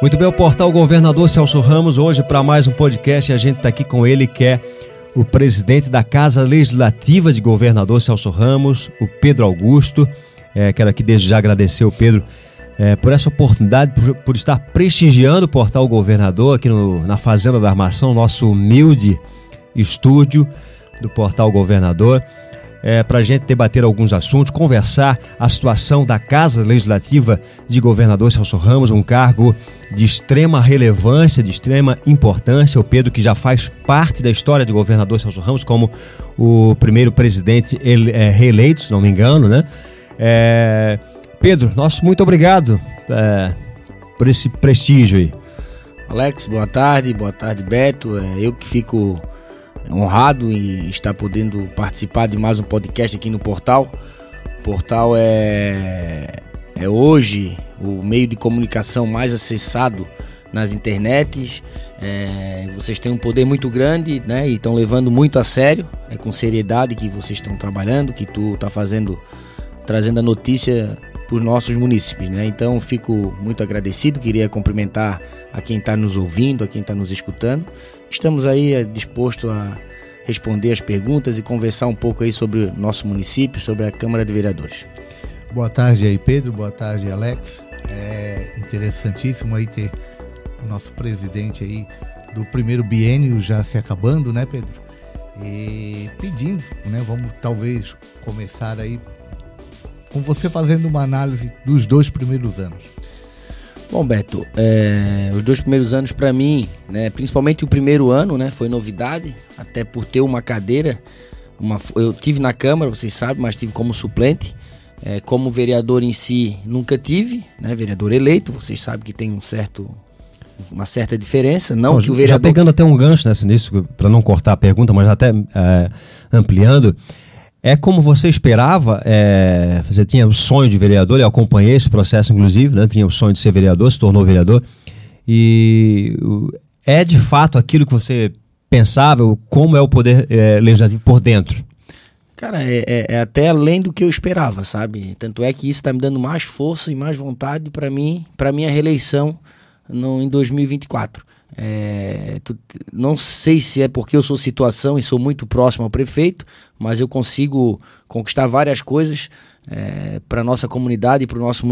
Muito bem, o portal Governador Celso Ramos, hoje para mais um podcast, a gente está aqui com ele, que é o presidente da Casa Legislativa de Governador Celso Ramos, o Pedro Augusto. É, quero aqui desde já agradecer o Pedro é, por essa oportunidade, por, por, estar prestigiando o portal Governador aqui no, na Fazenda da Armação, nosso humilde estúdio do portal Governador é, para a gente debater alguns assuntos, conversar a situação da Casa Legislativa de Governador Celso Ramos, um cargo de extrema relevância, de extrema importância. O Pedro, que já faz parte da história de Governador Celso Ramos, como o primeiro presidente ele, é, reeleito, se não me engano, né? É, Pedro, nosso muito obrigado é, por esse prestígio aí. Alex, boa tarde, boa tarde, Beto. É, eu que fico honrado em estar podendo participar de mais um podcast aqui no portal. O portal é, é hoje o meio de comunicação mais acessado nas internets. É, vocês têm um poder muito grande, né? E estão levando muito a sério. É com seriedade que vocês estão trabalhando, que tu está fazendo, trazendo a notícia para os nossos munícipes, né? Então fico muito agradecido. Queria cumprimentar a quem está nos ouvindo, a quem está nos escutando Estamos aí é, dispostos a responder as perguntas e conversar um pouco aí sobre o nosso município, sobre a Câmara de Vereadores. Boa tarde aí, Pedro. Boa tarde, Alex. É interessantíssimo aí ter o nosso presidente aí do primeiro biênio já se acabando, né, Pedro? E pedindo, né? Vamos talvez começar aí com você fazendo uma análise dos dois primeiros anos. Bom, Beto, é, os dois primeiros anos para mim, né, principalmente o primeiro ano, né, foi novidade, até por ter uma cadeira. Uma, eu tive na Câmara, vocês sabem, mas tive como suplente. É, como vereador em si, nunca tive, né, vereador eleito. Vocês sabem que tem um certo, uma certa diferença. Não Bom, que o vereador. Já pegando até um gancho nessa nisso, para não cortar a pergunta, mas até é, ampliando. É como você esperava? É, você tinha o sonho de vereador, eu acompanhei esse processo, inclusive, né? tinha o sonho de ser vereador, se tornou vereador. E é de fato aquilo que você pensava, como é o poder é, legislativo por dentro? Cara, é, é, é, até além do que eu esperava, sabe? Tanto é que isso está me dando mais força e mais vontade para mim, para minha reeleição no, em 2024. É, tu, não sei se é porque eu sou situação e sou muito próximo ao prefeito, mas eu consigo conquistar várias coisas é, para nossa comunidade e para o nosso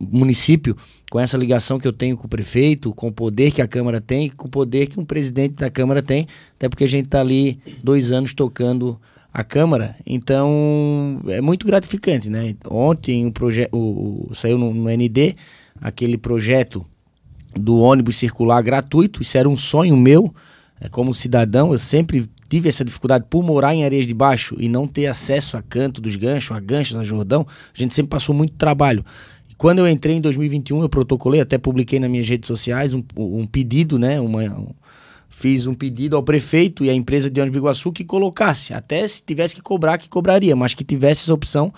município com essa ligação que eu tenho com o prefeito, com o poder que a Câmara tem, com o poder que um presidente da Câmara tem, até porque a gente está ali dois anos tocando a Câmara, então é muito gratificante, né? Ontem o projeto saiu no, no ND aquele projeto do ônibus circular gratuito. Isso era um sonho meu, é, como cidadão. Eu sempre tive essa dificuldade por morar em Areias de Baixo e não ter acesso a canto dos ganchos, a ganchos, a Jordão. A gente sempre passou muito trabalho. E quando eu entrei em 2021, eu protocolei, até publiquei nas minhas redes sociais um, um pedido, né? Uma, um, fiz um pedido ao prefeito e à empresa de ônibus Biguaçu que colocasse, até se tivesse que cobrar, que cobraria, mas que tivesse essa opção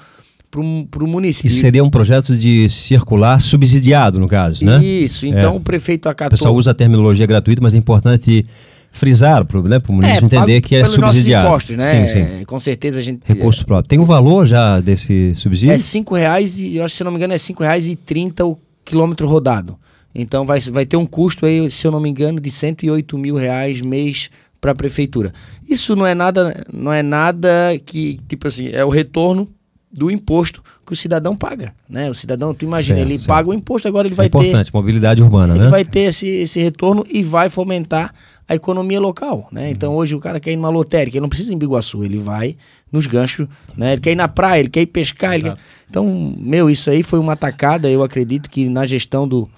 para o município. E seria um projeto de circular subsidiado, no caso, né? Isso, então é. o prefeito acatou... O pessoal usa a terminologia gratuita, mas é importante frisar para né, o município é, entender que é subsidiado. impostos, né? Sim, sim. Com certeza a gente... Recurso próprio. Tem um valor já desse subsídio? É cinco reais, e eu acho que se não me engano é cinco reais e trinta o quilômetro rodado. Então vai, vai ter um custo aí, se eu não me engano, de 108 mil reais mês para a prefeitura. Isso não é nada, não é nada que, tipo assim, é o retorno do imposto que o cidadão paga, né? O cidadão, tu imagina, certo, ele certo. paga o imposto, agora ele vai é importante, ter... Importante, mobilidade urbana, ele né? vai ter esse, esse retorno e vai fomentar a economia local, né? Uhum. Então hoje o cara quer ir numa lotérica, ele não precisa ir em Biguaçu, ele vai nos ganchos, né? Ele quer ir na praia, ele quer ir pescar, quer... Então, meu, isso aí foi uma atacada, eu acredito que na gestão do,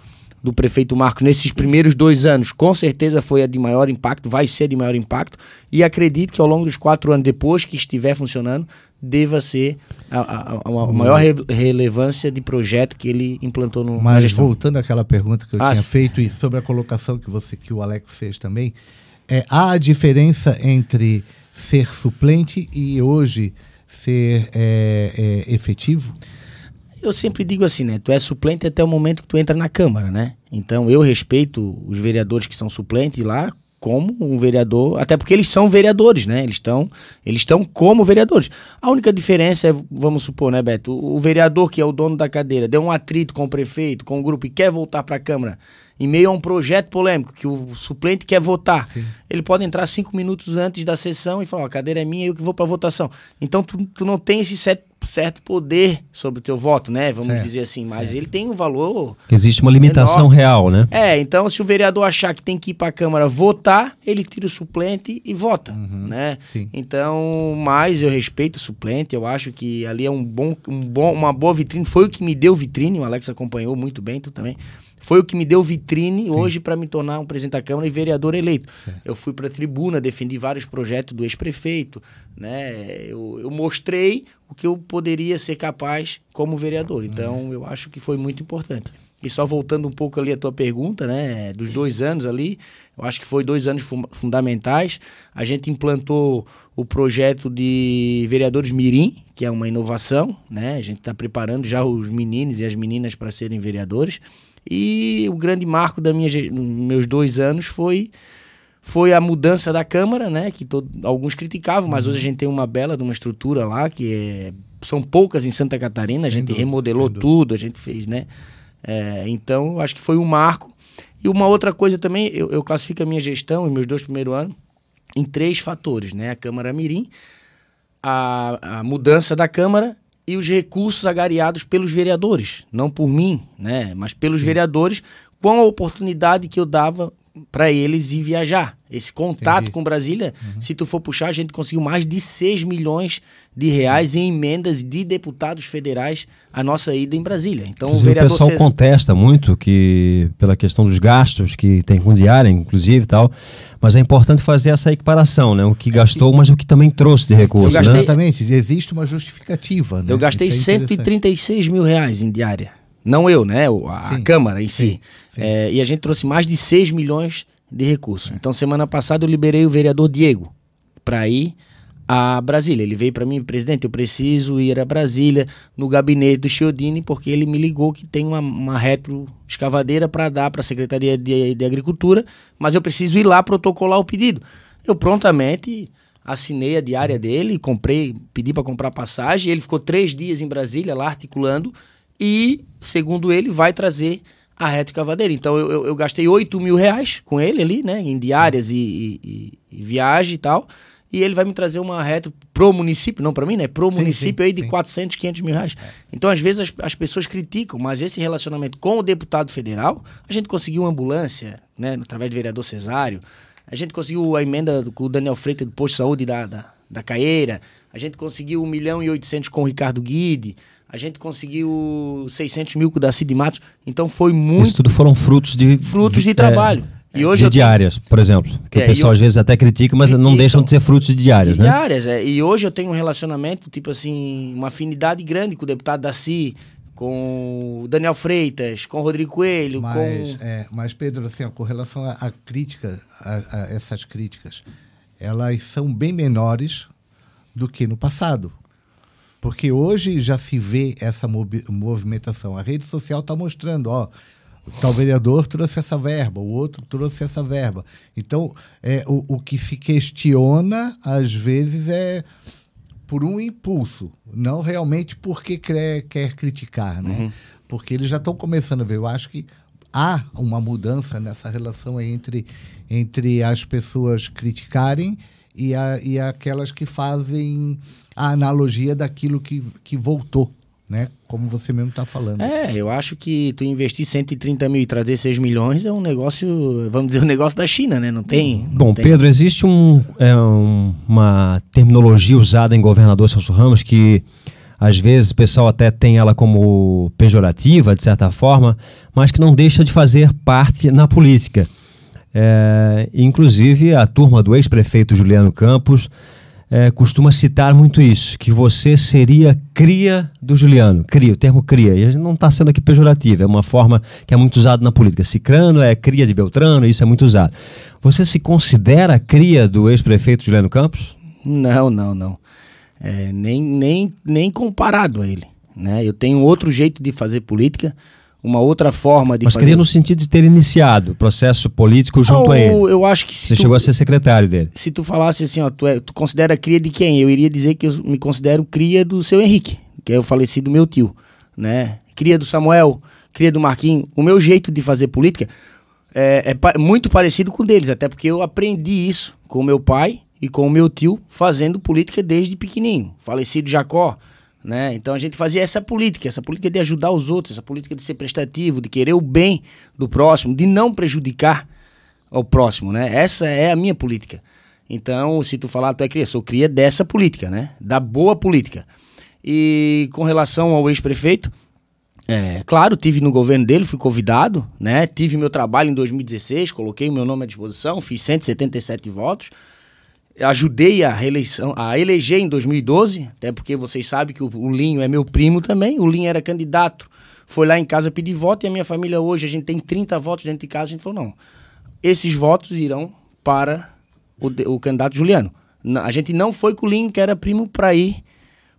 do prefeito Marco nesses primeiros dois anos, com certeza foi a de maior impacto, vai ser de maior impacto, e acredito que ao longo dos quatro anos depois que estiver funcionando, deva ser a, a, a maior re relevância de projeto que ele implantou no Mas voltando àquela pergunta que eu ah, tinha feito e sobre a colocação que você que o Alex fez também, é, há a diferença entre ser suplente e hoje ser é, é, efetivo? Eu sempre digo assim, né? Tu é suplente até o momento que tu entra na Câmara, né? Então eu respeito os vereadores que são suplentes lá como um vereador, até porque eles são vereadores, né? Eles estão eles estão como vereadores. A única diferença é, vamos supor, né, Beto, o, o vereador que é o dono da cadeira deu um atrito com o prefeito, com o grupo e quer voltar para a Câmara em meio a um projeto polêmico, que o suplente quer votar, Sim. ele pode entrar cinco minutos antes da sessão e falar: a cadeira é minha, eu que vou para votação. Então tu, tu não tem esse set, certo poder sobre o teu voto, né? Vamos certo, dizer assim, mas certo. ele tem um valor. Existe uma limitação enorme. real, né? É, então se o vereador achar que tem que ir para a Câmara votar, ele tira o suplente e vota, uhum, né? Sim. Então, mas eu respeito o suplente, eu acho que ali é um bom, um bom, uma boa vitrine, foi o que me deu vitrine, o Alex acompanhou muito bem, tu também foi o que me deu vitrine Sim. hoje para me tornar um presidente da Câmara e vereador eleito. Eu fui para a tribuna, defendi vários projetos do ex-prefeito, né? Eu, eu, mostrei o que eu poderia ser capaz como vereador. Então, uhum. eu acho que foi muito importante. E só voltando um pouco ali a tua pergunta, né, dos dois anos ali, eu acho que foi dois anos fu fundamentais. A gente implantou o projeto de vereadores Mirim, que é uma inovação, né? A gente está preparando já os meninos e as meninas para serem vereadores. E o grande marco da minha meus dois anos foi foi a mudança da Câmara, né? Que todo, alguns criticavam, mas uhum. hoje a gente tem uma bela de uma estrutura lá que é, são poucas em Santa Catarina. A gente dúvida, remodelou tudo, a gente fez, né? É, então, acho que foi um marco. E uma outra coisa também, eu, eu classifico a minha gestão, os meus dois primeiros anos, em três fatores, né? A Câmara Mirim, a, a mudança da Câmara e os recursos agariados pelos vereadores, não por mim, né, mas pelos Sim. vereadores, com a oportunidade que eu dava para eles ir viajar. Esse contato Entendi. com Brasília, uhum. se tu for puxar, a gente conseguiu mais de 6 milhões de reais em emendas de deputados federais a nossa ida em Brasília. Então o vereador o pessoal César... contesta muito que pela questão dos gastos que tem com diária, inclusive, tal, mas é importante fazer essa equiparação, né? O que gastou, mas o que também trouxe de recursos. Gastei... Né? Exatamente, existe uma justificativa. Né? Eu gastei é 136 mil reais em diária. Não eu, né? A, a Câmara em si. Sim. É, e a gente trouxe mais de 6 milhões de recursos. É. Então, semana passada eu liberei o vereador Diego para ir a Brasília. Ele veio para mim, presidente, eu preciso ir a Brasília no gabinete do Chiodini, porque ele me ligou que tem uma, uma retro escavadeira para dar para a Secretaria de, de Agricultura, mas eu preciso ir lá protocolar o pedido. Eu prontamente assinei a diária dele, comprei, pedi para comprar passagem, ele ficou três dias em Brasília lá articulando e, segundo ele, vai trazer a reta cavadeira. Então eu, eu, eu, gastei 8 mil reais com ele ali, né? Em diárias e, e, e, viagem e tal. E ele vai me trazer uma reta pro município, não para mim, né? Pro sim, município sim, aí de sim. 400, 500 mil reais. É. Então, às vezes, as, as pessoas criticam, mas esse relacionamento com o deputado federal, a gente conseguiu uma ambulância, né? Através do vereador Cesário. A gente conseguiu a emenda com o Daniel Freitas do posto de saúde da, da, da Caeira. A gente conseguiu 1 milhão e 800 com o Ricardo Guide. A gente conseguiu 600 mil com o Daci de Matos. Então foi muito. Isso tudo foram frutos de. Frutos de, de trabalho. É, e hoje de diárias, tenho... por exemplo. Que é, o pessoal eu... às vezes até critica, mas não deixam de ser frutos de diárias, de né? Diárias, é. E hoje eu tenho um relacionamento, tipo assim, uma afinidade grande com o deputado Daci, com o Daniel Freitas, com o Rodrigo Coelho, mas, com. É, mas, Pedro, assim, ó, com relação à crítica, a, a essas críticas, elas são bem menores do que no passado. Porque hoje já se vê essa movimentação. A rede social está mostrando, ó, tal vereador trouxe essa verba, o outro trouxe essa verba. Então, é, o, o que se questiona, às vezes, é por um impulso, não realmente porque quer, quer criticar, né? Uhum. Porque eles já estão começando a ver. Eu acho que há uma mudança nessa relação entre, entre as pessoas criticarem e, a, e aquelas que fazem a analogia daquilo que, que voltou, né? Como você mesmo está falando. É, eu acho que tu investir 130 mil e trazer 6 milhões é um negócio, vamos dizer, um negócio da China, né? Não tem. Não Bom, tem... Pedro, existe um, é, um, uma terminologia usada em governador Celso Ramos que às vezes o pessoal até tem ela como pejorativa, de certa forma, mas que não deixa de fazer parte na política. É, inclusive, a turma do ex-prefeito Juliano Campos é, costuma citar muito isso, que você seria cria do Juliano. Cria, o termo cria. E não está sendo aqui pejorativo, é uma forma que é muito usada na política. Cicrano é cria de Beltrano, isso é muito usado. Você se considera cria do ex-prefeito Juliano Campos? Não, não, não. É, nem, nem, nem comparado a ele. Né? Eu tenho outro jeito de fazer política uma outra forma de Mas fazer. queria no sentido de ter iniciado o processo político junto a ele. Eu acho que se Você tu, chegou a ser secretário dele. Se tu falasse assim, ó, tu, é, tu considera cria de quem? Eu iria dizer que eu me considero cria do seu Henrique, que é o falecido meu tio, né? Cria do Samuel, cria do Marquinho. O meu jeito de fazer política, é, é muito parecido com o deles, até porque eu aprendi isso com meu pai e com o meu tio fazendo política desde pequenininho. Falecido Jacó, né? Então a gente fazia essa política, essa política de ajudar os outros, essa política de ser prestativo, de querer o bem do próximo, de não prejudicar ao próximo, né? Essa é a minha política. Então, se tu falar, tu é cria, sou cria dessa política, né? Da boa política. E com relação ao ex-prefeito, é, claro, tive no governo dele, fui convidado, né? Tive meu trabalho em 2016, coloquei o meu nome à disposição, fiz 177 votos ajudei a reeleição, a eleger em 2012, até porque vocês sabem que o, o, Linho é meu primo também. O Linho era candidato, foi lá em casa pedir voto e a minha família hoje, a gente tem 30 votos dentro de casa. A gente falou: não, esses votos irão para o, o candidato Juliano. A gente não foi com o Linho, que era primo, para ir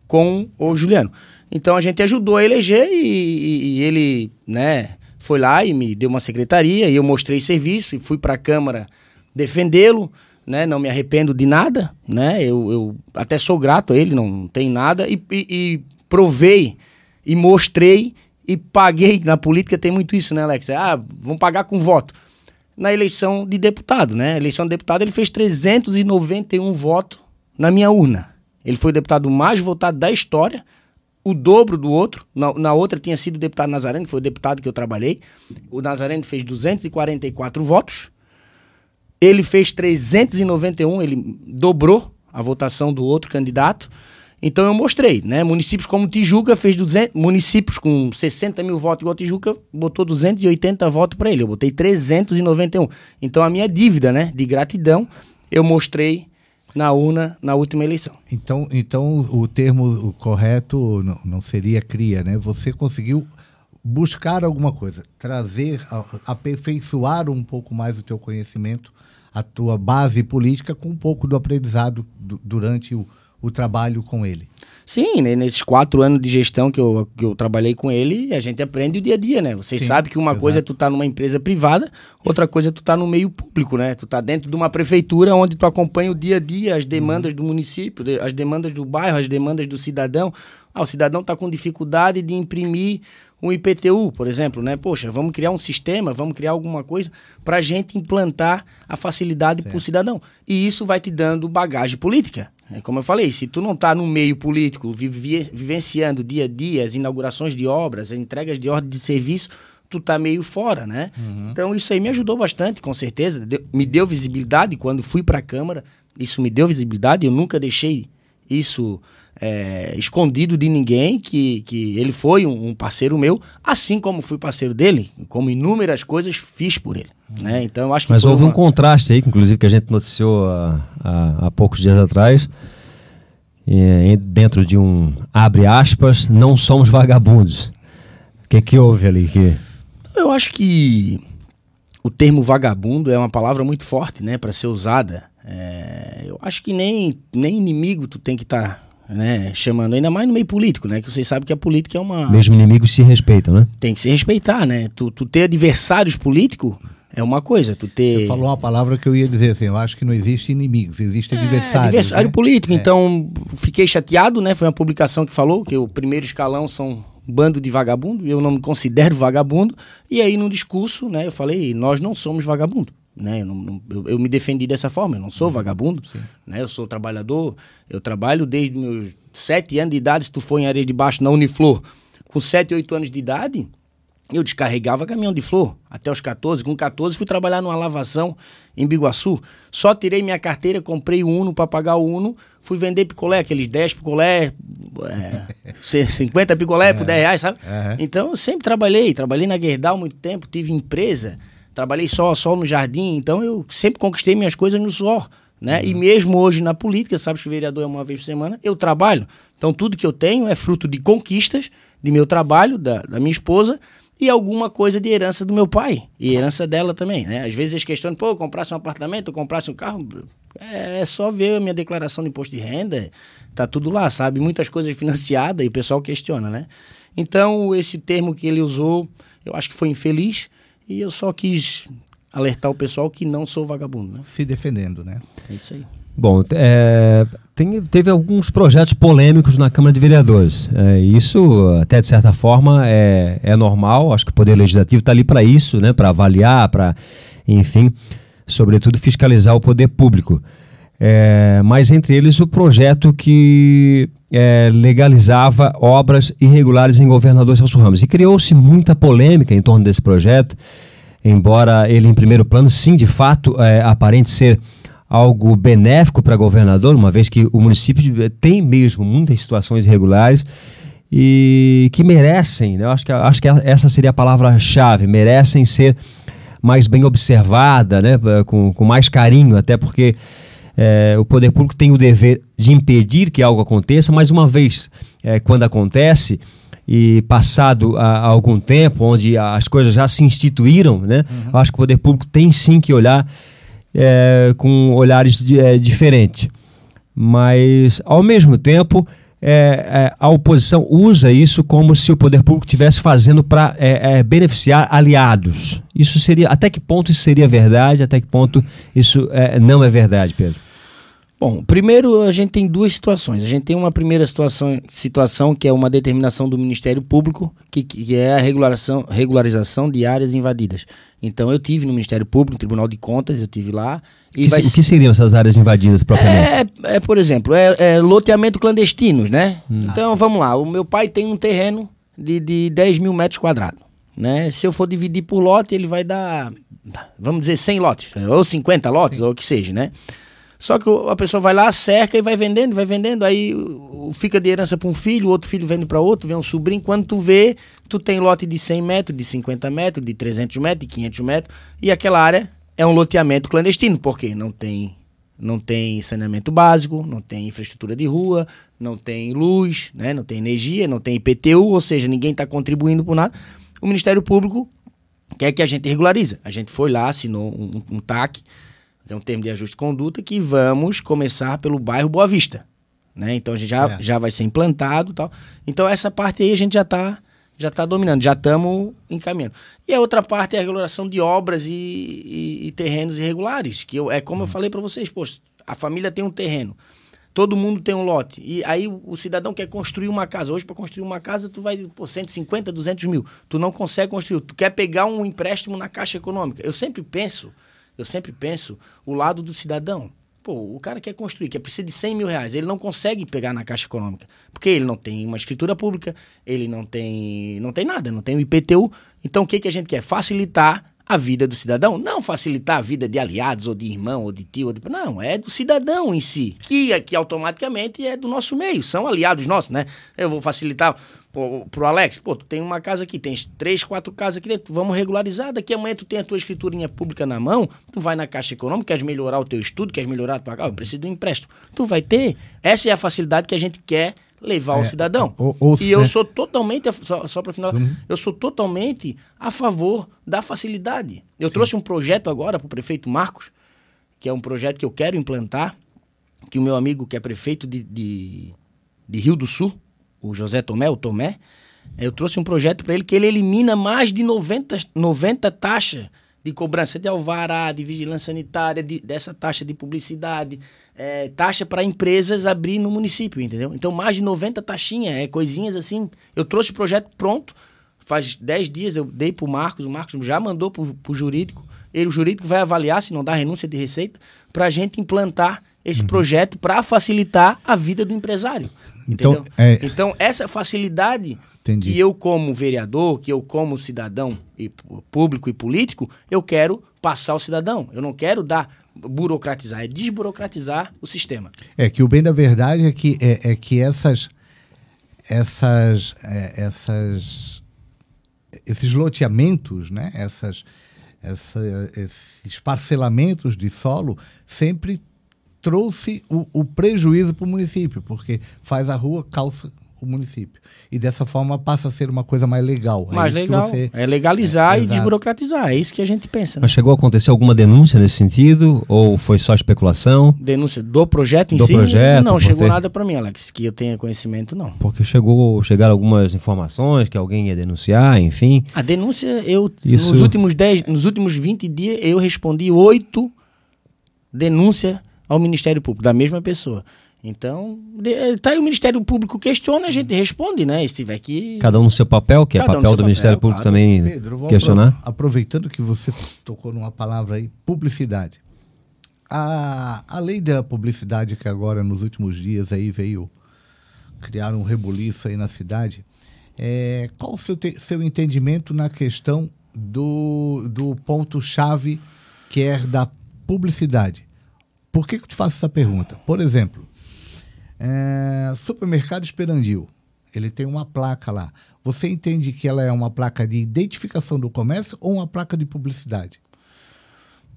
com o Juliano. Então a gente ajudou a eleger e, e, e ele, né, foi lá e me deu uma secretaria e eu mostrei serviço e fui para a Câmara defendê-lo né? Não me arrependo de nada, né? Eu, eu até sou grato a ele, não tem nada. E, e, e, provei e mostrei e paguei. Na política tem muito isso, né, Alex? Ah, vão pagar com voto. Na eleição de deputado, né? Eleição de deputado ele fez 391 votos na minha urna. Ele foi o deputado mais votado da história, o dobro do outro. Na, na outra tinha sido o deputado Nazareno, que foi o deputado que eu trabalhei. O Nazareno fez 244 votos ele fez 391, ele dobrou a votação do outro candidato. Então eu mostrei, né? Municípios como Tijuca fez 200, municípios com 60 mil votos igual Tijuca, botou 280 votos para ele. Eu botei 391. Então a minha dívida, né, de gratidão, eu mostrei na urna na última eleição. Então, então o termo correto não, não seria cria, né? Você conseguiu buscar alguma coisa, trazer, aperfeiçoar um pouco mais o teu conhecimento a tua base política com um pouco do aprendizado do, durante o, o trabalho com ele. Sim, nesses quatro anos de gestão que eu, que eu trabalhei com ele, a gente aprende o dia a dia, né? Vocês sabem que uma exato. coisa é tu estar tá numa empresa privada, outra coisa é tu estar tá no meio público, né? Tu tá dentro de uma prefeitura onde tu acompanha o dia a dia, as demandas uhum. do município, as demandas do bairro, as demandas do cidadão. Ah, o cidadão está com dificuldade de imprimir um IPTU, por exemplo, né? Poxa, vamos criar um sistema, vamos criar alguma coisa para a gente implantar a facilidade para o cidadão. E isso vai te dando bagagem política. É como eu falei, se tu não está no meio político, vive, vivenciando dia a dia as inaugurações de obras, as entregas de ordem de serviço, tu tá meio fora, né? Uhum. Então isso aí me ajudou bastante, com certeza. Deu, me deu visibilidade quando fui para a Câmara. Isso me deu visibilidade. Eu nunca deixei isso é, escondido de ninguém, que, que ele foi um, um, parceiro meu, assim como fui parceiro dele, como inúmeras coisas fiz por ele. Né? Então, acho que Mas houve uma... um contraste aí, que inclusive que a gente noticiou há, há, há poucos dias atrás, é, dentro de um abre aspas, não somos vagabundos. O que, que houve ali? Que... Eu acho que o termo vagabundo é uma palavra muito forte, né, para ser usada. É, eu acho que nem, nem inimigo tu tem que estar tá né, chamando, ainda mais no meio político, né, que vocês sabem que a política é uma... Mesmo inimigos se respeitam, né? Tem que se respeitar, né, tu, tu ter adversários políticos é uma coisa, tu ter... Você falou uma palavra que eu ia dizer assim, eu acho que não existe inimigos, existe é, adversário. Adversário né? político, é. então fiquei chateado, né, foi uma publicação que falou que o primeiro escalão são bando de vagabundo, eu não me considero vagabundo, e aí num discurso, né, eu falei, nós não somos vagabundo. Né? Eu, não, eu, eu, me defendi dessa forma, eu não sou uhum. vagabundo, né? eu sou trabalhador, eu trabalho desde meus sete anos de idade, se tu for em areia de baixo na Uniflor, com sete, oito anos de idade, eu descarregava caminhão de flor até os 14. Com 14 fui trabalhar numa lavação em Biguaçu. Só tirei minha carteira, comprei o Uno para pagar o Uno, fui vender picolé, aqueles 10 picolé, é, 50 picolé por 10 reais, sabe? Uhum. Então eu sempre trabalhei, trabalhei na Gerdau muito tempo, tive empresa. Trabalhei só, só no jardim, então eu sempre conquistei minhas coisas no suor. Né? Uhum. E mesmo hoje na política, sabe que vereador é uma vez por semana, eu trabalho. Então tudo que eu tenho é fruto de conquistas, de meu trabalho, da, da minha esposa e alguma coisa de herança do meu pai e herança dela também. Né? Às vezes eles questionam, pô, comprasse um apartamento, comprasse um carro. É, é só ver a minha declaração de imposto de renda, tá tudo lá, sabe? Muitas coisas financiadas e o pessoal questiona, né? Então, esse termo que ele usou, eu acho que foi infeliz. E eu só quis alertar o pessoal que não sou vagabundo, né? Se defendendo, né? É isso aí. Bom, é, tem, teve alguns projetos polêmicos na Câmara de Vereadores. É, isso, até de certa forma, é, é normal. Acho que o Poder Legislativo está ali para isso, né, para avaliar, para, enfim, sobretudo fiscalizar o poder público. É, mas entre eles o projeto que é, legalizava obras irregulares em governador Celso Ramos. E criou-se muita polêmica em torno desse projeto, embora ele, em primeiro plano, sim, de fato, é, aparente ser algo benéfico para governador, uma vez que o município tem mesmo muitas situações irregulares e que merecem, né? eu acho que, acho que essa seria a palavra-chave, merecem ser mais bem observada, né? com, com mais carinho, até porque é, o poder público tem o dever de impedir que algo aconteça, mas uma vez é, quando acontece e passado a, a, algum tempo, onde as coisas já se instituíram, né? Uhum. Eu acho que o poder público tem sim que olhar é, com olhares de, é, diferentes. Mas, ao mesmo tempo, é, é, a oposição usa isso como se o poder público estivesse fazendo para é, é, beneficiar aliados. Isso seria. Até que ponto isso seria verdade? Até que ponto isso é, não é verdade, Pedro? Bom, primeiro a gente tem duas situações. A gente tem uma primeira situação, situação que é uma determinação do Ministério Público, que, que é a regularização, regularização de áreas invadidas. Então eu tive no Ministério Público, no Tribunal de Contas, eu tive lá. E que, vai... O que seriam essas áreas invadidas propriamente? É, é por exemplo, é, é, loteamento clandestinos, né? Hum. Então vamos lá, o meu pai tem um terreno de, de 10 mil metros quadrados. Né? Se eu for dividir por lote, ele vai dar, vamos dizer, 100 lotes, ou 50 lotes, Sim. ou o que seja, né? Só que a pessoa vai lá, cerca e vai vendendo, vai vendendo, aí fica de herança para um filho, outro filho vende para outro, vem um sobrinho. Quando tu vê, tu tem lote de 100 metros, de 50 metros, de 300 metros, de 500 metros, e aquela área é um loteamento clandestino, porque não tem não tem saneamento básico, não tem infraestrutura de rua, não tem luz, né, não tem energia, não tem IPTU, ou seja, ninguém está contribuindo por nada. O Ministério Público quer que a gente regulariza. A gente foi lá, assinou um, um TAC, é um termo de ajuste de conduta, que vamos começar pelo bairro Boa Vista. Né? Então a gente já, é. já vai ser implantado tal. Então essa parte aí a gente já está já tá dominando, já estamos encaminhando. E a outra parte é a regulação de obras e, e, e terrenos irregulares, que eu, é como eu uhum. falei para vocês, poxa, a família tem um terreno, todo mundo tem um lote, e aí o, o cidadão quer construir uma casa. Hoje, para construir uma casa, tu vai por 150, 200 mil. Tu não consegue construir, tu quer pegar um empréstimo na Caixa Econômica. Eu sempre penso eu sempre penso o lado do cidadão. Pô, o cara quer construir, que precisa de 100 mil reais, ele não consegue pegar na Caixa Econômica, porque ele não tem uma escritura pública, ele não tem, não tem nada, não tem o IPTU. Então, o que, que a gente quer? Facilitar a vida do cidadão. Não facilitar a vida de aliados, ou de irmão, ou de tio, ou de... não, é do cidadão em si, que aqui automaticamente é do nosso meio, são aliados nossos, né? Eu vou facilitar Pro Alex, pô, tu tem uma casa aqui, tens três, quatro casas aqui dentro, vamos regularizar. Daqui amanhã tu tem a tua escriturinha pública na mão, tu vai na Caixa Econômica, queres melhorar o teu estudo, queres melhorar a tua casa, eu preciso de um empréstimo. Tu vai ter. Essa é a facilidade que a gente quer levar é, ao cidadão. Ou, ou, e eu né? sou totalmente, só, só para final, uhum. eu sou totalmente a favor da facilidade. Eu Sim. trouxe um projeto agora para o prefeito Marcos, que é um projeto que eu quero implantar, que o meu amigo que é prefeito de, de, de Rio do Sul, o José Tomé, o Tomé, eu trouxe um projeto para ele que ele elimina mais de 90, 90 taxas de cobrança de alvará, de vigilância sanitária, de, dessa taxa de publicidade, é, taxa para empresas abrir no município, entendeu? Então, mais de 90 taxinhas, é coisinhas assim. Eu trouxe o projeto pronto, faz 10 dias eu dei para o Marcos, o Marcos já mandou para o jurídico, ele, o jurídico vai avaliar se não dá renúncia de receita, para a gente implantar esse uhum. projeto para facilitar a vida do empresário. Então, é... então essa facilidade Entendi. que eu, como vereador, que eu, como cidadão e público e político, eu quero passar ao cidadão. Eu não quero dar burocratizar, é desburocratizar o sistema. É que o bem da verdade é que, é, é que essas, essas, é, essas, esses loteamentos, né? essas, essa, esses parcelamentos de solo sempre trouxe o, o prejuízo para o município, porque faz a rua, calça o município. E dessa forma passa a ser uma coisa mais legal. É mais é legal. Você... É legalizar é, e desburocratizar. É isso que a gente pensa. Né? Mas chegou a acontecer alguma denúncia nesse sentido? Ou foi só especulação? Denúncia do projeto em do si? Projeto, não, chegou nada para mim, Alex, que eu tenha conhecimento, não. Porque chegou, chegaram algumas informações que alguém ia denunciar, enfim. A denúncia, eu, isso... nos, últimos 10, nos últimos 20 dias, eu respondi oito denúncias ao Ministério Público, da mesma pessoa. Então, de, tá aí o Ministério Público questiona, a gente responde, né? Se tiver que. Cada um no seu papel, que é papel um do Ministério Público claro. também Pedro, questionar. Aproveitando que você tocou numa palavra aí, publicidade. A, a lei da publicidade que agora nos últimos dias aí veio criar um rebuliço aí na cidade. É, qual o seu, te, seu entendimento na questão do, do ponto-chave que é da publicidade? Por que, que eu te faço essa pergunta? Por exemplo, é, supermercado Esperandil, ele tem uma placa lá. Você entende que ela é uma placa de identificação do comércio ou uma placa de publicidade?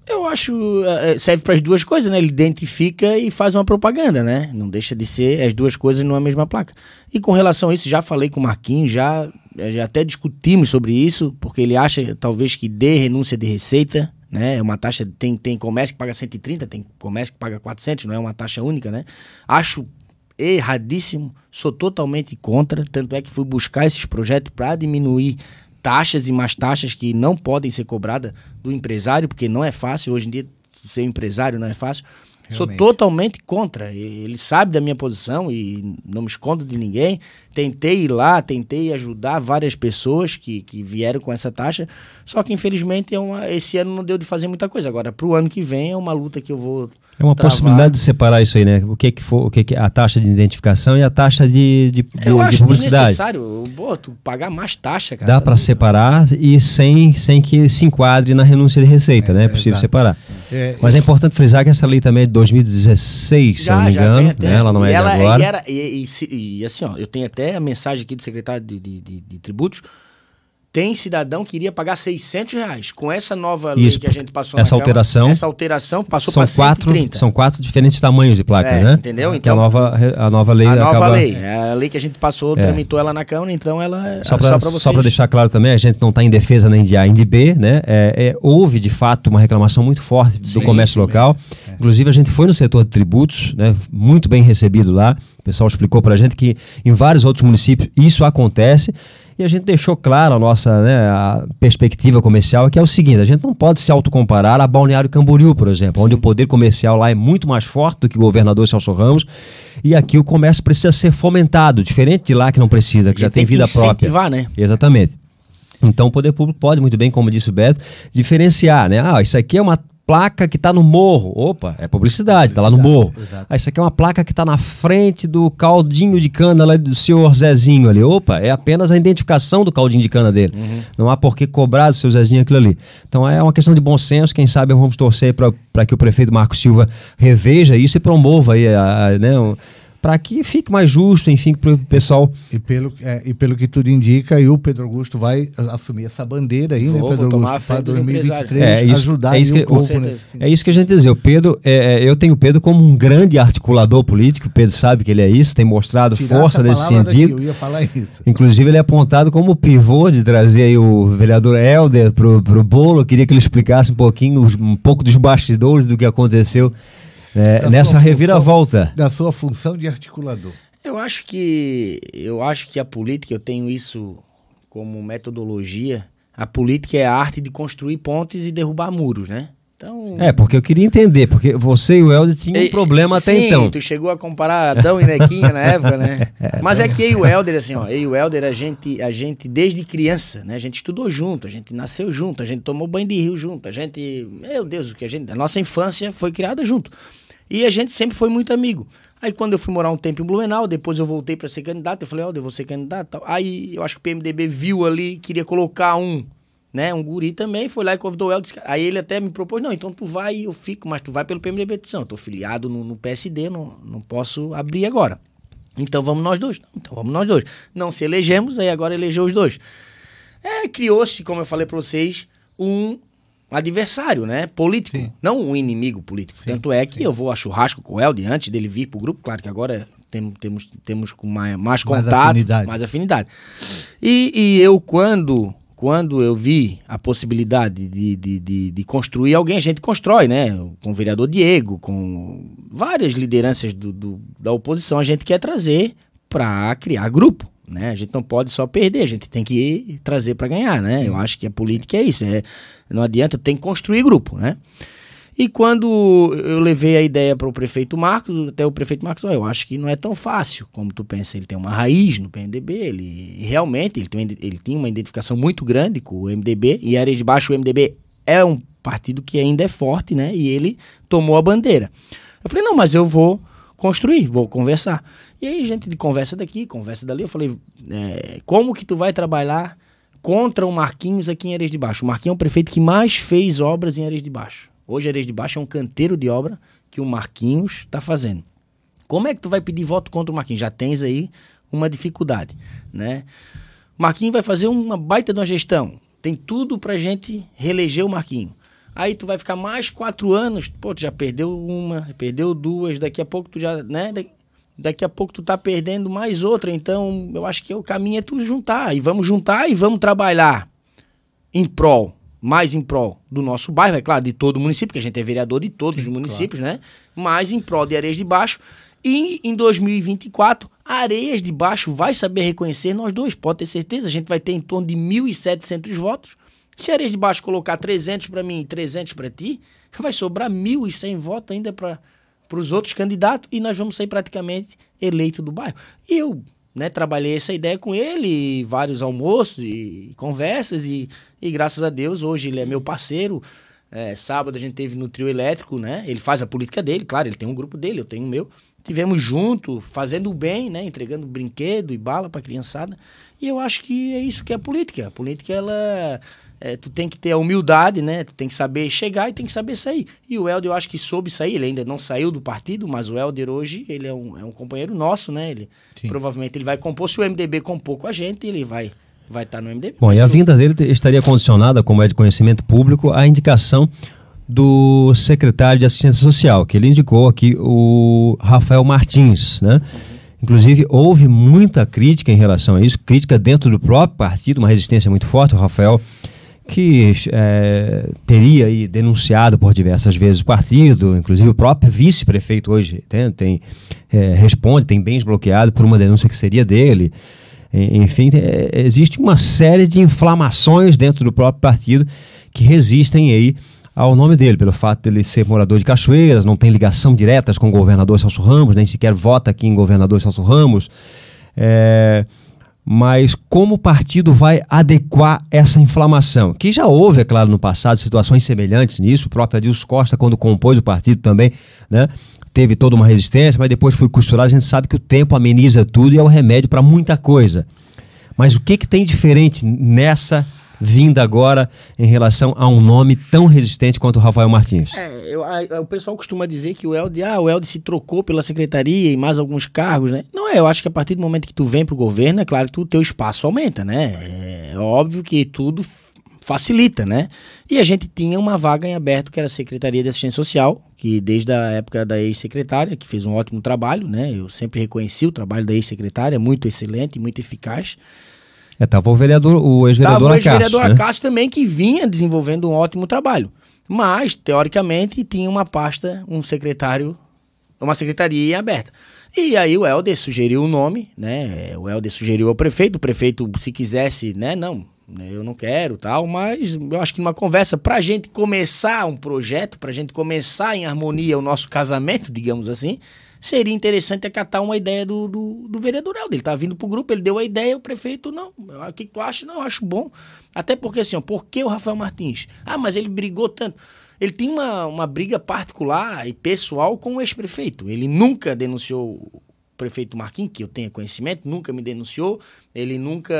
Eu acho é, é, serve para as duas coisas, né? Ele identifica e faz uma propaganda, né? Não deixa de ser as duas coisas numa mesma placa. E com relação a isso, já falei com o Marquinhos, já, já até discutimos sobre isso, porque ele acha talvez que dê renúncia de receita, né? É uma taxa, tem, tem comércio que paga 130, tem comércio que paga 400, não é uma taxa única, né? Acho erradíssimo, sou totalmente contra, tanto é que fui buscar esses projetos para diminuir taxas e mais taxas que não podem ser cobradas do empresário, porque não é fácil, hoje em dia ser empresário não é fácil. Realmente. Sou totalmente contra. Ele sabe da minha posição e não me escondo de ninguém. Tentei ir lá, tentei ajudar várias pessoas que, que vieram com essa taxa. Só que, infelizmente, é uma, esse ano não deu de fazer muita coisa. Agora, para o ano que vem, é uma luta que eu vou é uma travar. possibilidade de separar isso aí, né? O que que for, o que que a taxa de identificação e a taxa de, de, de, Eu acho de publicidade. necessário, pô, tu pagar mais taxa, cara. Dá para separar e sem, sem que se enquadre na renúncia de receita, é, né? É possível é, separar. É, Mas é importante frisar que essa lei também é de 2016, já, se eu não me engano, né? Ela não é ela, de agora. E, era, e, e, e, assim, ó, eu tenho até a mensagem aqui do secretário de, de, de tributos tem cidadão que iria pagar 600 reais. Com essa nova lei Isso, que a gente passou essa alteração, essa alteração passou para 130. São quatro diferentes tamanhos de placa, é, né? Entendeu? Então, a nova, a nova lei A nova acaba... lei. É a lei que a gente passou, é. tramitou ela na Câmara, então ela é só para vocês. Só para deixar claro também, a gente não está em defesa nem de A nem de B, né? É, é, houve, de fato, uma reclamação muito forte do sim, comércio local. Inclusive, a gente foi no setor de tributos, né? Muito bem recebido lá. O pessoal explicou para a gente que em vários outros municípios isso acontece e a gente deixou claro a nossa né, a perspectiva comercial, que é o seguinte: a gente não pode se autocomparar a Balneário Camboriú, por exemplo, Sim. onde o poder comercial lá é muito mais forte do que o governador Celso Ramos, e aqui o comércio precisa ser fomentado, diferente de lá que não precisa, que já tem, tem vida própria. né? Exatamente. Então o poder público pode muito bem, como disse o Beto, diferenciar, né? Ah, isso aqui é uma placa que está no morro. Opa, é publicidade, está lá no morro. Ah, isso aqui é uma placa que está na frente do caldinho de cana lá do senhor Zezinho ali. Opa, é apenas a identificação do caldinho de cana dele. Uhum. Não há por que cobrar do seu Zezinho aquilo ali. Então é uma questão de bom senso. Quem sabe vamos torcer para que o prefeito Marco Silva reveja isso e promova aí a, a, né, para que fique mais justo, enfim, para o pessoal. E pelo, é, e pelo que tudo indica, e o Pedro Augusto vai assumir essa bandeira aí, vou, né, Pedro vou Augusto, para 2023, é, isso, ajudar é isso que, o povo nesse... É isso que a gente dizer. O Pedro, é, é, eu tenho o Pedro como um grande articulador político, o Pedro sabe que ele é isso, tem mostrado Tirar força nesse sentido. Daqui, eu ia falar isso. Inclusive, ele é apontado como pivô de trazer aí o vereador Helder pro, pro bolo. Eu queria que ele explicasse um pouquinho, um pouco dos bastidores do que aconteceu é, nessa reviravolta. Da sua função de articulador. Eu acho que eu acho que a política, eu tenho isso como metodologia. A política é a arte de construir pontes e derrubar muros, né? Então, é, porque eu queria entender, porque você e o Helder tinham um problema até sim, então. tu chegou a comparar Adão e Nequinha na época, né? É. Mas é que eu e o Helder, assim, ó, eu e o Helder, a gente, a gente desde criança, né? A gente estudou junto, a gente nasceu junto, a gente tomou banho de rio junto, a gente, meu Deus, o que a gente, a nossa infância foi criada junto. E a gente sempre foi muito amigo. Aí quando eu fui morar um tempo em Blumenau, depois eu voltei para ser candidato, eu falei, ó, oh, eu vou ser candidato. Aí eu acho que o PMDB viu ali, queria colocar um, né, um guri também, foi lá e convidou Helder. Aí ele até me propôs, não, então tu vai e eu fico, mas tu vai pelo PMDB. Não, eu tô filiado no, no PSD, não, não posso abrir agora. Então vamos nós dois. Então vamos nós dois. Não se elegemos, aí agora elegeu os dois. É, criou-se, como eu falei para vocês, um adversário, né? Político, sim. não um inimigo político. Sim, Tanto é que sim. eu vou a churrasco com o Helder antes dele vir pro grupo, claro que agora temos, temos, temos mais, mais contato, mais afinidade. Mais afinidade. E, e eu, quando quando eu vi a possibilidade de, de, de, de, construir alguém, a gente constrói, né? Com o vereador Diego, com várias lideranças do, do da oposição, a gente quer trazer para criar grupo. Né? A gente não pode só perder, a gente tem que trazer para ganhar, né? Eu acho que a política é isso, é, não adianta, tem que construir grupo, né? E quando eu levei a ideia para o prefeito Marcos, até o prefeito Marcos, eu acho que não é tão fácil como tu pensa. Ele tem uma raiz no PMDB, ele realmente ele, tem, ele tinha uma identificação muito grande com o MDB, e Areia de Baixo o MDB é um partido que ainda é forte, né? E ele tomou a bandeira. Eu falei, não, mas eu vou construir, vou conversar. E aí, gente de conversa daqui, conversa dali, eu falei, é, como que tu vai trabalhar contra o Marquinhos aqui em Areias de Baixo? O Marquinhos é o prefeito que mais fez obras em Areias de Baixo. Hoje, Areias de Baixo é um canteiro de obra que o Marquinhos está fazendo. Como é que tu vai pedir voto contra o Marquinhos? Já tens aí uma dificuldade, né? Marquinhos vai fazer uma baita de uma gestão. Tem tudo pra gente reeleger o Marquinhos. Aí tu vai ficar mais quatro anos, pô, tu já perdeu uma, perdeu duas, daqui a pouco tu já, né? Daqui a pouco tu tá perdendo mais outra. Então, eu acho que o caminho é tu juntar. E vamos juntar e vamos trabalhar em prol mais em prol do nosso bairro, é claro, de todo o município, porque a gente é vereador de todos Sim, os municípios, claro. né? Mais em prol de Areias de Baixo. E em 2024, Areias de Baixo vai saber reconhecer nós dois, pode ter certeza. A gente vai ter em torno de 1.700 votos. Se Areias de Baixo colocar 300 para mim e 300 para ti, vai sobrar 1.100 votos ainda para os outros candidatos e nós vamos sair praticamente eleito do bairro. E eu né, trabalhei essa ideia com ele, vários almoços e conversas, e, e graças a Deus hoje ele é meu parceiro. É, sábado a gente teve no trio elétrico, né? Ele faz a política dele, claro, ele tem um grupo dele, eu tenho o meu. Tivemos junto, fazendo o bem, né? Entregando brinquedo e bala para criançada. E eu acho que é isso que é a política. A política, ela é, tu tem que ter a humildade, né? Tu tem que saber chegar e tem que saber sair. E o Helder, eu acho que soube sair. Ele ainda não saiu do partido, mas o Helder hoje, ele é um, é um companheiro nosso, né? Ele, provavelmente ele vai compor. Se o MDB compor com a gente, ele vai vai estar tá no MDB. Bom, e a vinda dele estaria condicionada, como é de conhecimento público, à indicação do secretário de Assistência Social, que ele indicou aqui o Rafael Martins, né? Uhum. Inclusive, houve muita crítica em relação a isso, crítica dentro do próprio partido, uma resistência muito forte. O Rafael que é, teria aí denunciado por diversas vezes o partido, inclusive o próprio vice-prefeito hoje tem, tem é, responde, tem bens bloqueados por uma denúncia que seria dele. Enfim, é, existe uma série de inflamações dentro do próprio partido que resistem aí ao nome dele, pelo fato de ele ser morador de Cachoeiras, não tem ligação direta com o governador Celso Ramos, nem sequer vota aqui em governador Celso Ramos. É, mas como o partido vai adequar essa inflamação? Que já houve, é claro, no passado situações semelhantes nisso. O próprio Adilson Costa, quando compôs o partido também, né, teve toda uma resistência, mas depois foi costurado. A gente sabe que o tempo ameniza tudo e é o remédio para muita coisa. Mas o que, que tem diferente nessa vinda agora em relação a um nome tão resistente quanto o Rafael Martins? É, eu, a, o pessoal costuma dizer que o Elde, ah, o Elde se trocou pela secretaria e mais alguns cargos, né? Não é, eu acho que a partir do momento que tu vem pro governo, é claro que o teu espaço aumenta, né? É óbvio que tudo facilita, né? E a gente tinha uma vaga em aberto que era a Secretaria de Assistência Social, que desde a época da ex-secretária, que fez um ótimo trabalho, né? Eu sempre reconheci o trabalho da ex-secretária, muito excelente, muito eficaz. É, tava o vereador, o ex-vereador Acácio. o ex-vereador né? Acácio também, que vinha desenvolvendo um ótimo trabalho. Mas, teoricamente, tinha uma pasta, um secretário, uma secretaria aberta. E aí o Helder sugeriu o nome, né? O Helder sugeriu ao prefeito, o prefeito, se quisesse, né? Não, né, eu não quero tal, mas eu acho que numa conversa, pra gente começar um projeto, pra gente começar em harmonia o nosso casamento, digamos assim, seria interessante acatar uma ideia do, do, do vereador Helder. Ele tá vindo pro grupo, ele deu a ideia, o prefeito, não. O que, que tu acha? Não, eu acho bom. Até porque, assim, ó, por que o Rafael Martins? Ah, mas ele brigou tanto. Ele tem uma, uma briga particular e pessoal com o ex-prefeito. Ele nunca denunciou prefeito Marquinhos, que eu tenha conhecimento, nunca me denunciou. Ele nunca.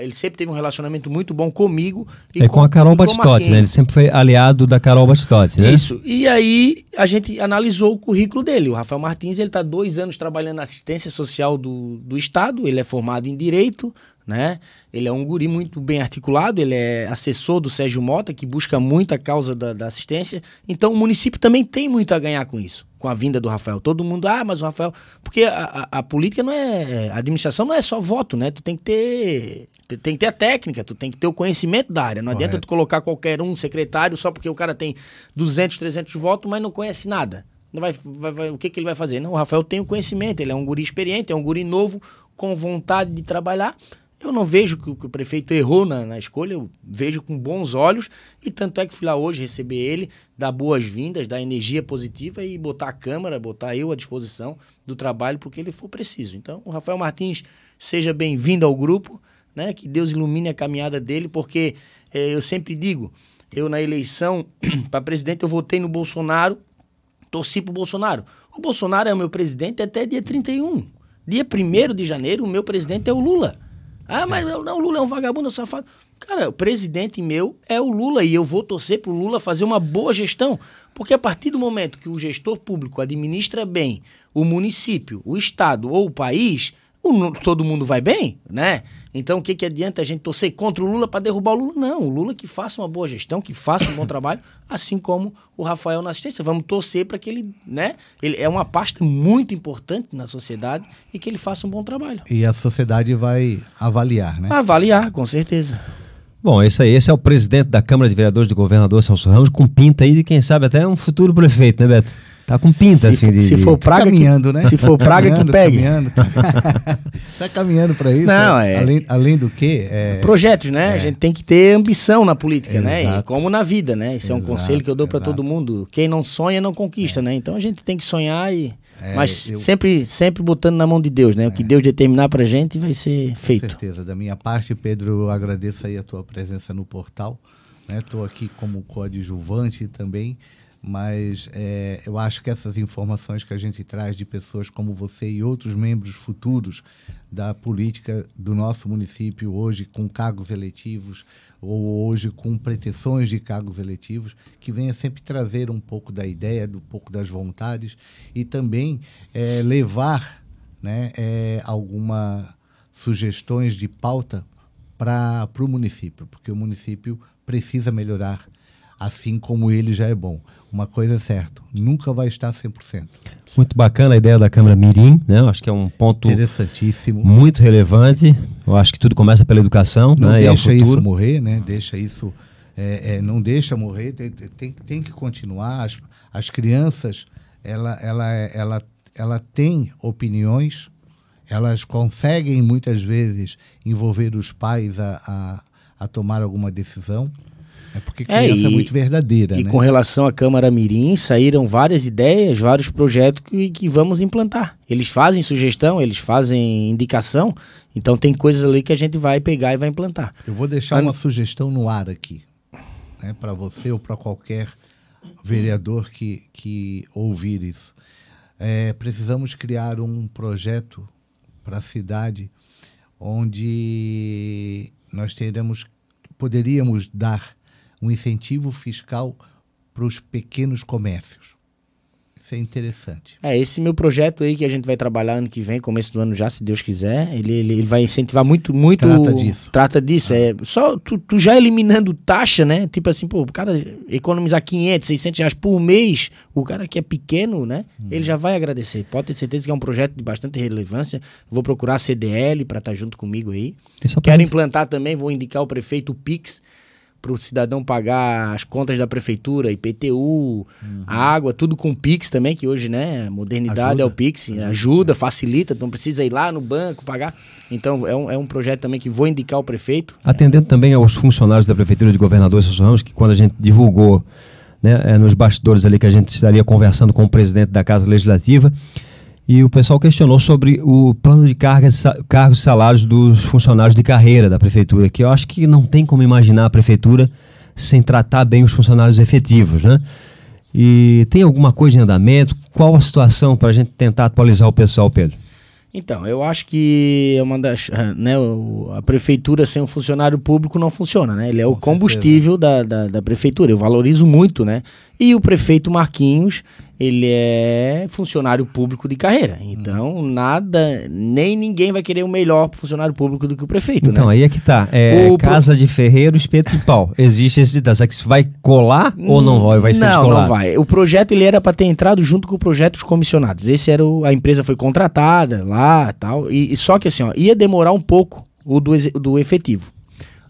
Ele sempre teve um relacionamento muito bom comigo. E é com, com a Carol Batistotti, né? Ele sempre foi aliado da Carol Batistotti, né? Isso. E aí a gente analisou o currículo dele. O Rafael Martins, ele está dois anos trabalhando na assistência social do, do Estado. Ele é formado em Direito, né? Ele é um guri muito bem articulado, ele é assessor do Sérgio Mota, que busca muito a causa da, da assistência. Então o município também tem muito a ganhar com isso com a vinda do Rafael. Todo mundo, ah, mas o Rafael. Porque a, a, a, política não é. A administração não é só voto, né? Tu tem que ter. Tem que ter a técnica, tu tem que ter o conhecimento da área. Não Correto. adianta tu colocar qualquer um secretário só porque o cara tem 200, 300 votos, mas não conhece nada. Não vai, vai, vai, o que, que ele vai fazer? Não, o Rafael tem o conhecimento, ele é um guri experiente, é um guri novo, com vontade de trabalhar. Eu não vejo que, que o prefeito errou na, na, escolha, eu vejo com bons olhos, e tanto é que fui lá hoje receber ele, dar boas-vindas, dar energia positiva e botar a Câmara, botar eu à disposição do trabalho porque ele for preciso. Então, o Rafael Martins, seja bem-vindo ao grupo, né? que Deus ilumine a caminhada dele, porque é, eu sempre digo, eu na eleição para presidente eu votei no Bolsonaro, torci pro Bolsonaro. O Bolsonaro é o meu presidente até dia 31. Dia 1 de janeiro, o meu presidente é o Lula. Ah, mas não, o Lula é um vagabundo, um safado. Cara, o presidente meu é o Lula e eu vou torcer pro Lula fazer uma boa gestão. Porque a partir do momento que o gestor público administra bem o município, o estado ou o país, o, todo mundo vai bem, né? Então o que, que adianta a gente torcer contra o Lula para derrubar o Lula? Não, o Lula que faça uma boa gestão, que faça um bom trabalho, assim como o Rafael na assistência. Vamos torcer para que ele, né? Ele é uma pasta muito importante na sociedade e que ele faça um bom trabalho. E a sociedade vai avaliar, né? Avaliar, com certeza. Bom, esse aí, esse é o presidente da Câmara de Vereadores de Governador Celso Ramos, com pinta aí de quem sabe até um futuro prefeito, né, Beto? Tá com pinta, se assim, de, Se for tá praga, caminhando, que, né? Se for praga, que pegue. Caminhando, tá caminhando para isso. Não, é. Além, além do que. É... Projetos, né? É. A gente tem que ter ambição na política, Exato. né? E como na vida, né? Isso é um conselho que eu dou para exato. todo mundo. Quem não sonha, não conquista, né? Então a gente tem que sonhar e. É, Mas eu- sempre, sempre botando na mão de Deus, né? O que Deus determinar pra gente vai ser Com feito. certeza. Da minha parte, Pedro, eu agradeço aí a tua presença no portal. Estou aqui como coadjuvante também, mas é, eu acho que essas informações que a gente traz de pessoas como você e outros membros futuros da política do nosso município hoje com cargos eletivos ou hoje com pretensões de cargos eletivos, que venha sempre trazer um pouco da ideia, um pouco das vontades e também é, levar né, é, alguma sugestões de pauta para o município, porque o município precisa melhorar, assim como ele já é bom. Uma coisa é certa, nunca vai estar 100%. Muito bacana a ideia da Câmara Mirim, né? Eu Acho que é um ponto Interessantíssimo. muito relevante. Eu acho que tudo começa pela educação, Não né? O deixa isso morrer, né? Deixa isso, é, é, não deixa morrer, tem, tem, tem que continuar. As, as crianças, ela, ela, ela, ela tem opiniões, elas conseguem muitas vezes envolver os pais a, a, a tomar alguma decisão. É porque É, criança é, e- muito verdadeira, E né? com relação à Câmara Mirim, saíram várias ideias, vários projetos que, que vamos implantar. Eles fazem sugestão, eles fazem indicação, então tem coisas ali que a gente vai pegar e vai implantar. Eu vou deixar Mas- uma sugestão no ar aqui, né, para você ou para qualquer vereador que, que ouvir isso. É, precisamos criar um projeto para a cidade onde nós teremos, poderíamos dar um incentivo fiscal para os pequenos comércios. Isso é interessante. É, esse meu projeto aí que a gente vai trabalhar ano que vem, começo do ano já, se Deus quiser, ele, ele, ele vai incentivar muito, muito... Trata disso. Ah. Trata disso, é. Só tu, tu já eliminando taxa, né? Tipo assim, pô, o cara economizar 500, 600 reais por mês, o cara que é pequeno, né? Uhum. Ele já vai agradecer. Pode ter certeza que é um projeto de bastante relevância. Vou procurar a CDL para estar junto comigo aí. Quero implantar também, vou indicar o prefeito o Pix para o cidadão pagar as contas da prefeitura, IPTU, a água, tudo com Pix também, que hoje, né, modernidade Ajuda. é o Pix, ajuda, facilita, não precisa ir lá no banco pagar. Então, é um, é um projeto também que vou indicar ao prefeito. Atendendo também aos funcionários da Prefeitura de Governador Celso Ramos, que quando a gente divulgou né, é, nos bastidores ali que a gente estaria conversando com o presidente da Casa Legislativa, e o pessoal questionou sobre o plano de cargas, cargos e salários dos funcionários de carreira da Prefeitura, que eu acho que não tem como imaginar a Prefeitura sem tratar bem os funcionários efetivos, né? E tem alguma coisa em andamento? Qual a situação para a gente tentar atualizar o pessoal, Pedro? Então, eu acho que é uma das, né, o- a prefeitura sem um funcionário público não funciona, né? Ele é o Com combustível da, da, da prefeitura. Eu valorizo muito, né? E o prefeito Marquinhos, ele é funcionário público de carreira. Então, nada, nem ninguém vai querer o melhor pro funcionário público do que o prefeito, Então, né? aí é que tá. É O pro- casa de ferreiro, espeto de pau. Existe esse ditado. Só que vai colar ou não vai? Vai ser não, descolado? não vai. O projeto ele era para ter entrado junto com o projeto dos comissionados. Esse era o, a empresa foi contratada lá, tal. E, e só que assim, ó, ia demorar um pouco o do, do efetivo.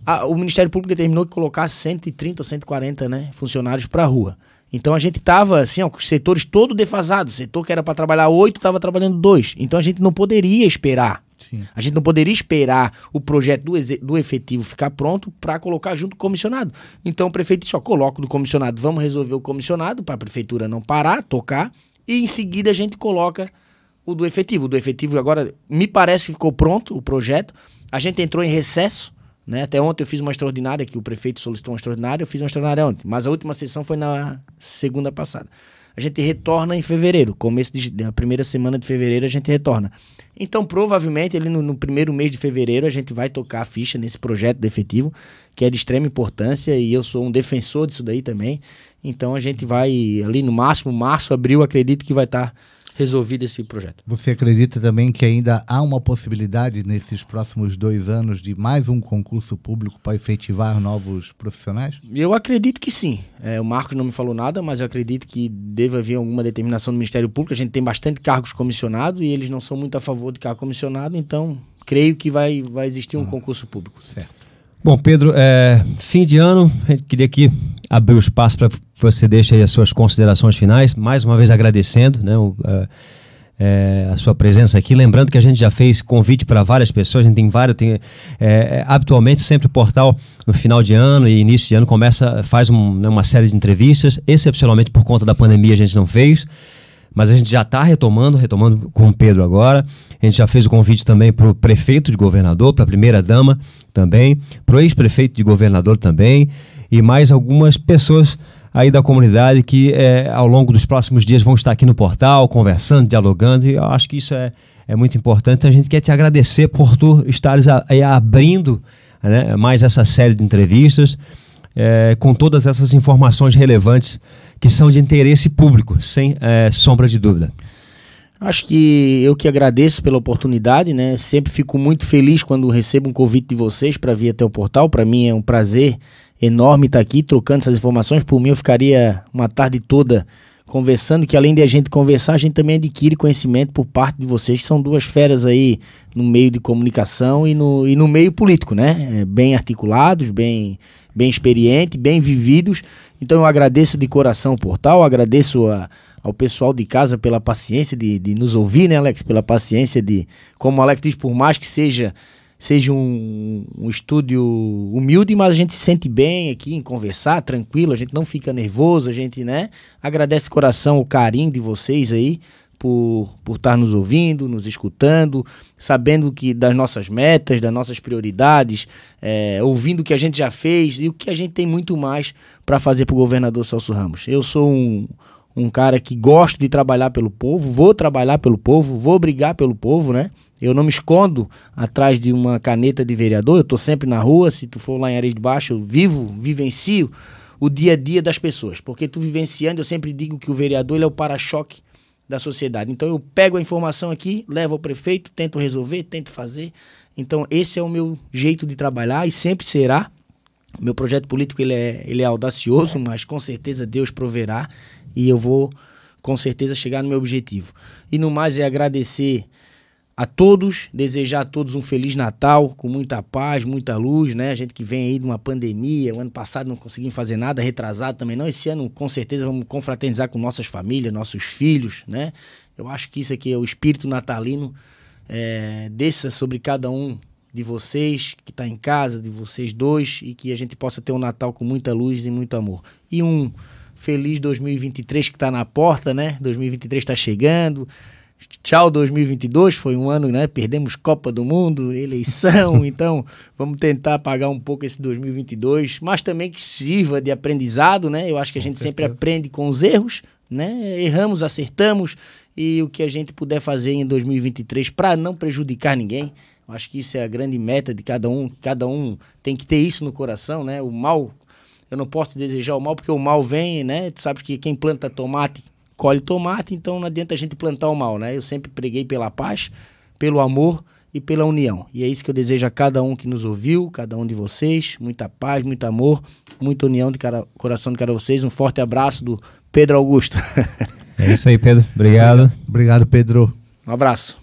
A- o Ministério Público determinou que colocasse 130 ou 140, né, funcionários para rua. Então a gente tava assim, ó, com os setores todo defasados. O setor que era para trabalhar oito estava trabalhando dois. Então a gente não poderia esperar Sim. A gente não poderia esperar o projeto do, do efetivo ficar pronto para colocar junto com o comissionado. Então o prefeito só coloca do comissionado, vamos resolver o comissionado para a prefeitura não parar, tocar, e em seguida a gente coloca o do efetivo. O do efetivo agora me parece que ficou pronto o projeto. A gente entrou em recesso, né? Até ontem eu fiz uma extraordinária, que o prefeito solicitou uma extraordinária, eu fiz uma extraordinária ontem, mas a última sessão foi na segunda passada. A gente retorna em fevereiro, começo de, da primeira semana de fevereiro a gente retorna. Então, provavelmente, ali no, no, primeiro mês de fevereiro, a gente vai tocar a ficha nesse projeto de efetivo, que é de extrema importância, e eu sou um defensor disso daí também. Então, a gente vai, ali no máximo, março, abril, acredito que vai estar. Tá resolvido esse projeto. Você acredita também que ainda há uma possibilidade nesses próximos dois anos de mais um concurso público para efetivar novos profissionais? Eu acredito que sim. É, o Marcos não me falou nada, mas eu acredito que deve haver alguma determinação do Ministério Público. A gente tem bastante cargos comissionados e eles não são muito a favor de cargo comissionado, então creio que vai, vai existir um ah, concurso público. Certo. Bom, Pedro, é, fim de ano, a gente queria aqui abrir o espaço para você deixe as suas considerações finais. Mais uma vez agradecendo né, o, a, é, a, sua presença aqui. Lembrando que a gente já fez convite para várias pessoas, a gente tem vários. Tem, é, habitualmente, sempre o portal no final de ano e início de ano começa, faz um, né, uma série de entrevistas. Excepcionalmente por conta da pandemia a gente não fez mas a gente já está retomando, retomando com o Pedro agora. A gente já fez o convite também para o prefeito de governador, para a primeira dama também, para o ex-prefeito de governador também, e mais algumas pessoas aí da comunidade que é, ao longo dos próximos dias vão estar aqui no portal, conversando, dialogando, e eu acho que isso é, é muito importante. A gente quer te agradecer por tu estares abrindo né, mais essa série de entrevistas é, com todas essas informações relevantes que são de interesse público, sem é, sombra de dúvida. Acho que eu que agradeço pela oportunidade, né? Sempre fico muito feliz quando recebo um convite de vocês para vir até o portal. Para mim é um prazer enorme estar aqui trocando essas informações. Por mim, eu ficaria uma tarde toda conversando, que além de a gente conversar, a gente também adquire conhecimento por parte de vocês, que são duas feras aí no meio de comunicação e no, e no meio político, né? É, bem articulados, bem, bem experientes, bem vividos. Então eu agradeço de coração o portal, agradeço a, ao pessoal de casa pela paciência de, de nos ouvir, né, Alex? Pela paciência de, como o Alex diz, por mais que seja seja um, um estúdio humilde, mas a gente se sente bem aqui em conversar, tranquilo, a gente não fica nervoso, a gente, né? Agradece de coração o carinho de vocês aí por, por estar nos ouvindo, nos escutando, sabendo que das nossas metas, das nossas prioridades, é, ouvindo o que a gente já fez e o que a gente tem muito mais para fazer para o governador Celso Ramos. Eu sou um, um cara que gosto de trabalhar pelo povo, vou trabalhar pelo povo, vou brigar pelo povo, né? Eu não me escondo atrás de uma caneta de vereador, eu estou sempre na rua. Se tu for lá em Areia de Baixo, eu vivo, vivencio o dia a dia das pessoas. Porque tu vivenciando, eu sempre digo que o vereador é o para-choque da sociedade. Então eu pego a informação aqui, levo ao prefeito, tento resolver, tento fazer. Então esse é o meu jeito de trabalhar e sempre será. O meu projeto político ele é, ele é audacioso, mas com certeza Deus proverá e eu vou com certeza chegar no meu objetivo. E no mais é agradecer a todos, desejar a todos um feliz Natal, com muita paz, muita luz, né? A gente que vem aí de uma pandemia, o ano passado não conseguimos fazer nada, retrasado também não. Esse ano, com certeza, vamos confraternizar com nossas famílias, nossos filhos, né? Eu acho que isso aqui é o espírito natalino, é, desça sobre cada um de vocês que está em casa, de vocês dois, e que a gente possa ter um Natal com muita luz e muito amor. E um feliz 2023 que está na porta, né? 2023 está chegando. Tchau 2022, foi um ano, né? Perdemos Copa do Mundo, eleição, então vamos tentar apagar um pouco esse 2022, mas também que sirva de aprendizado, né? Eu acho que a gente sempre aprende com os erros, né? Erramos, acertamos e o que a gente puder fazer em 2023 para não prejudicar ninguém. Eu acho que isso é a grande meta de cada um, cada um tem que ter isso no coração, né? O mal, eu não posso desejar o mal porque o mal vem, né? Tu sabes que quem planta tomate colhe tomate, então não adianta a gente plantar o mal, né? Eu sempre preguei pela paz, pelo amor e pela união. E é isso que eu desejo a cada um que nos ouviu, cada um de vocês. Muita paz, muito amor, muita união de cara, coração de cada vocês. Um forte abraço do Pedro Augusto. é isso aí, Pedro. Obrigado. Obrigado, Pedro. Um abraço.